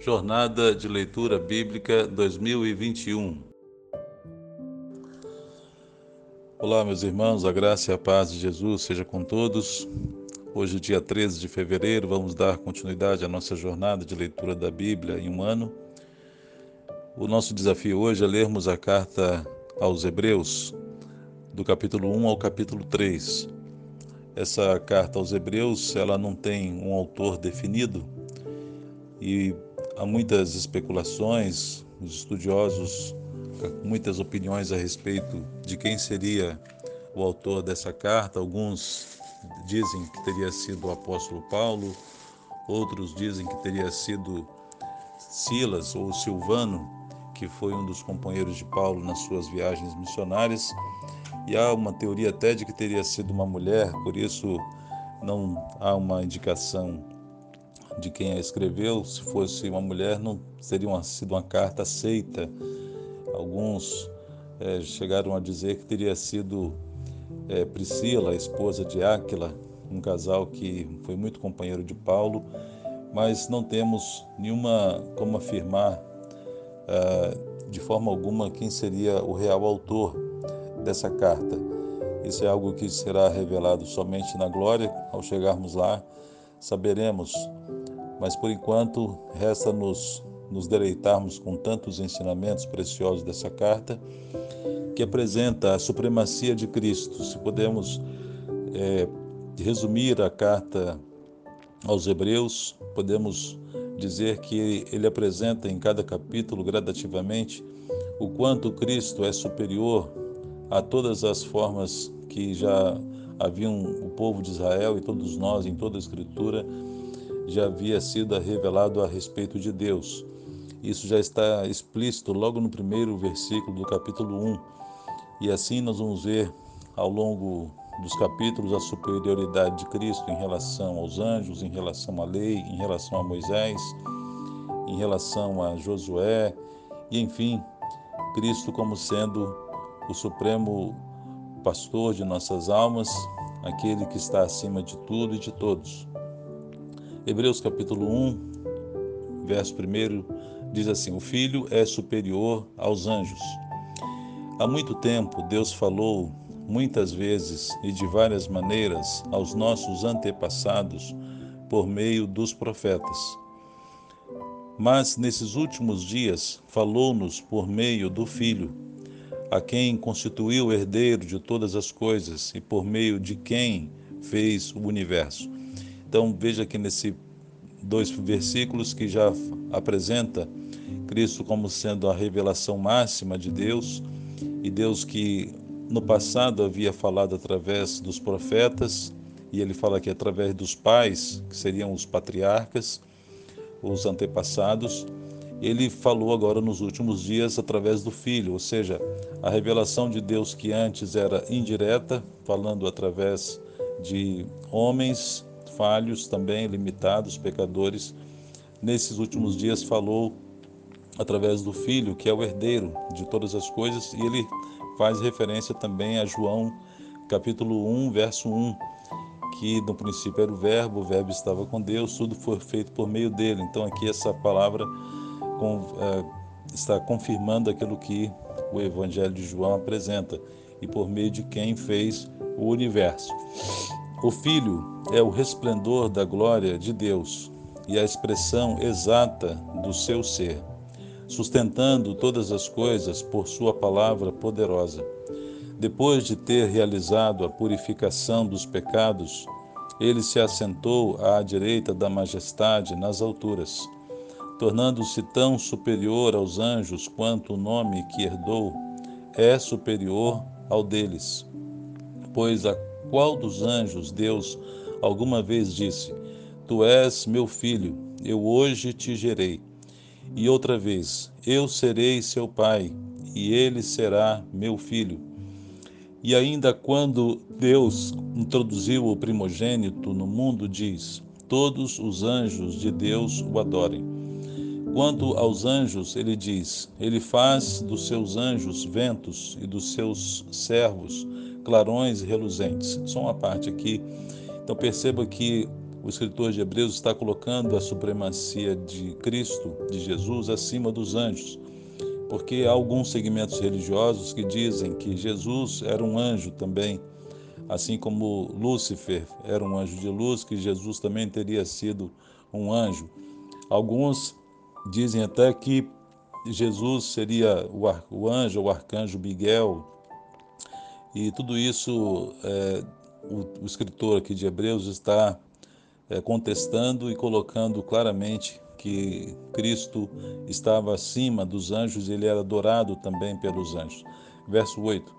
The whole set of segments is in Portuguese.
Jornada de Leitura Bíblica 2021. Olá, meus irmãos, a graça e a paz de Jesus seja com todos. Hoje, dia 13 de fevereiro, vamos dar continuidade à nossa jornada de leitura da Bíblia em um ano. O nosso desafio hoje é lermos a carta aos Hebreus, do capítulo 1 ao capítulo 3. Essa carta aos Hebreus, ela não tem um autor definido e há muitas especulações, os estudiosos, muitas opiniões a respeito de quem seria o autor dessa carta. Alguns dizem que teria sido o apóstolo Paulo, outros dizem que teria sido Silas ou Silvano, que foi um dos companheiros de Paulo nas suas viagens missionárias. E há uma teoria até de que teria sido uma mulher, por isso não há uma indicação de quem a escreveu. Se fosse uma mulher, não seria uma, sido uma carta aceita. Alguns é, chegaram a dizer que teria sido é, Priscila, a esposa de Áquila, um casal que foi muito companheiro de Paulo, mas não temos nenhuma como afirmar uh, de forma alguma quem seria o real autor dessa carta. Isso é algo que será revelado somente na glória. Ao chegarmos lá, saberemos. Mas por enquanto, resta-nos nos deleitarmos com tantos ensinamentos preciosos dessa carta, que apresenta a supremacia de Cristo. Se podemos é, resumir a carta aos Hebreus, podemos dizer que ele apresenta em cada capítulo gradativamente o quanto Cristo é superior a todas as formas que já haviam o povo de Israel e todos nós em toda a Escritura já havia sido revelado a respeito de Deus. Isso já está explícito logo no primeiro versículo do capítulo 1. E assim nós vamos ver ao longo dos capítulos a superioridade de Cristo em relação aos anjos, em relação à lei, em relação a Moisés, em relação a Josué, e enfim, Cristo como sendo o supremo pastor de nossas almas, aquele que está acima de tudo e de todos. Hebreus capítulo 1, verso 1 diz assim: O filho é superior aos anjos. Há muito tempo Deus falou muitas vezes e de várias maneiras aos nossos antepassados por meio dos profetas. Mas nesses últimos dias falou-nos por meio do Filho a quem constituiu herdeiro de todas as coisas e por meio de quem fez o universo. Então veja aqui nesse dois versículos que já apresenta Cristo como sendo a revelação máxima de Deus e Deus que no passado havia falado através dos profetas e ele fala aqui através dos pais, que seriam os patriarcas, os antepassados, ele falou agora nos últimos dias através do Filho, ou seja, a revelação de Deus que antes era indireta, falando através de homens falhos também, limitados, pecadores, nesses últimos dias falou através do Filho, que é o herdeiro de todas as coisas, e ele faz referência também a João, capítulo 1, verso 1, que no princípio era o Verbo, o Verbo estava com Deus, tudo foi feito por meio dele. Então aqui essa palavra é, está confirmando aquilo que o Evangelho de João apresenta e por meio de quem fez o universo. O Filho é o resplendor da glória de Deus e a expressão exata do seu ser, sustentando todas as coisas por sua palavra poderosa. Depois de ter realizado a purificação dos pecados, ele se assentou à direita da majestade nas alturas tornando-se tão superior aos anjos quanto o nome que herdou é superior ao deles. Pois a qual dos anjos Deus alguma vez disse: Tu és meu filho, eu hoje te gerei. E outra vez: Eu serei seu pai, e ele será meu filho. E ainda quando Deus introduziu o primogênito no mundo, diz: Todos os anjos de Deus o adorem. Quanto aos anjos, ele diz: Ele faz dos seus anjos ventos e dos seus servos clarões reluzentes. Só uma parte aqui. Então perceba que o escritor de Hebreus está colocando a supremacia de Cristo, de Jesus, acima dos anjos, porque há alguns segmentos religiosos que dizem que Jesus era um anjo também, assim como Lúcifer era um anjo de luz, que Jesus também teria sido um anjo. Alguns dizem até que Jesus seria o, anjo, o arcanjo Miguel, e tudo isso é, o, o, escritor aqui de Hebreus está é, contestando e colocando claramente que Cristo estava acima dos anjos e ele era adorado também pelos anjos. Verso 8.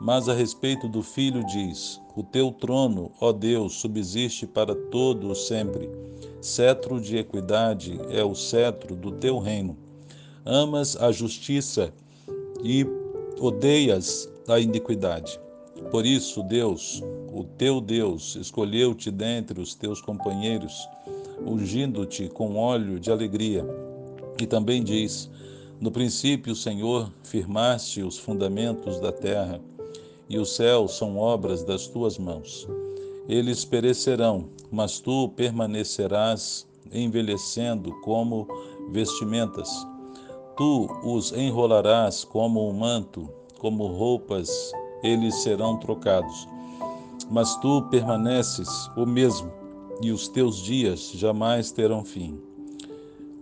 Mas a respeito do Filho diz: O teu trono, ó Deus, subsiste para todo o sempre. Cetro de equidade é o cetro do teu reino. Amas a justiça e odeias a iniquidade. Por isso, Deus, o teu Deus, escolheu-te dentre os teus companheiros, ungindo-te com óleo de alegria. E também diz: No princípio, Senhor, firmaste os fundamentos da terra, e os céus são obras das tuas mãos. Eles perecerão, mas tu permanecerás envelhecendo como vestimentas. Tu os enrolarás como um manto, como roupas eles serão trocados. Mas tu permaneces o mesmo, e os teus dias jamais terão fim.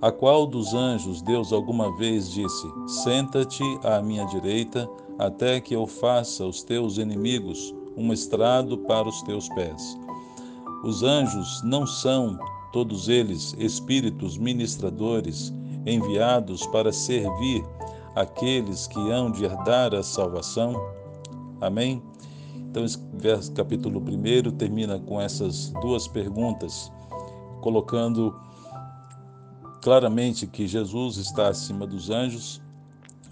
A qual dos anjos Deus alguma vez disse: Senta-te à minha direita, até que eu faça os teus inimigos um estrado para os teus pés. Os anjos não são, todos eles, espíritos ministradores enviados para servir aqueles que hão de herdar a salvação? Amém? Então, esse capítulo 1 termina com essas duas perguntas, colocando claramente que Jesus está acima dos anjos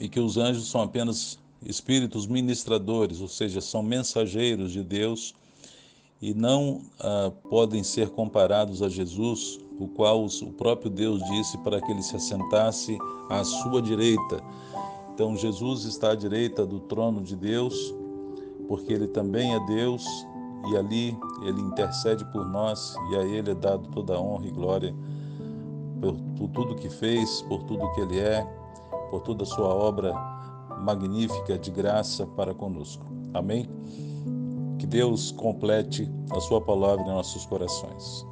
e que os anjos são apenas espíritos ministradores, ou seja, são mensageiros de Deus e não ah, podem ser comparados a Jesus, o qual o próprio Deus disse para que ele se assentasse à sua direita. Então, Jesus está à direita do trono de Deus porque Ele também é Deus e ali Ele intercede por nós e a Ele é dado toda a honra e glória por, tudo que fez, por tudo que Ele é, por toda a sua obra magnífica de graça para conosco. Amém? Que Deus complete a Sua palavra em nossos corações.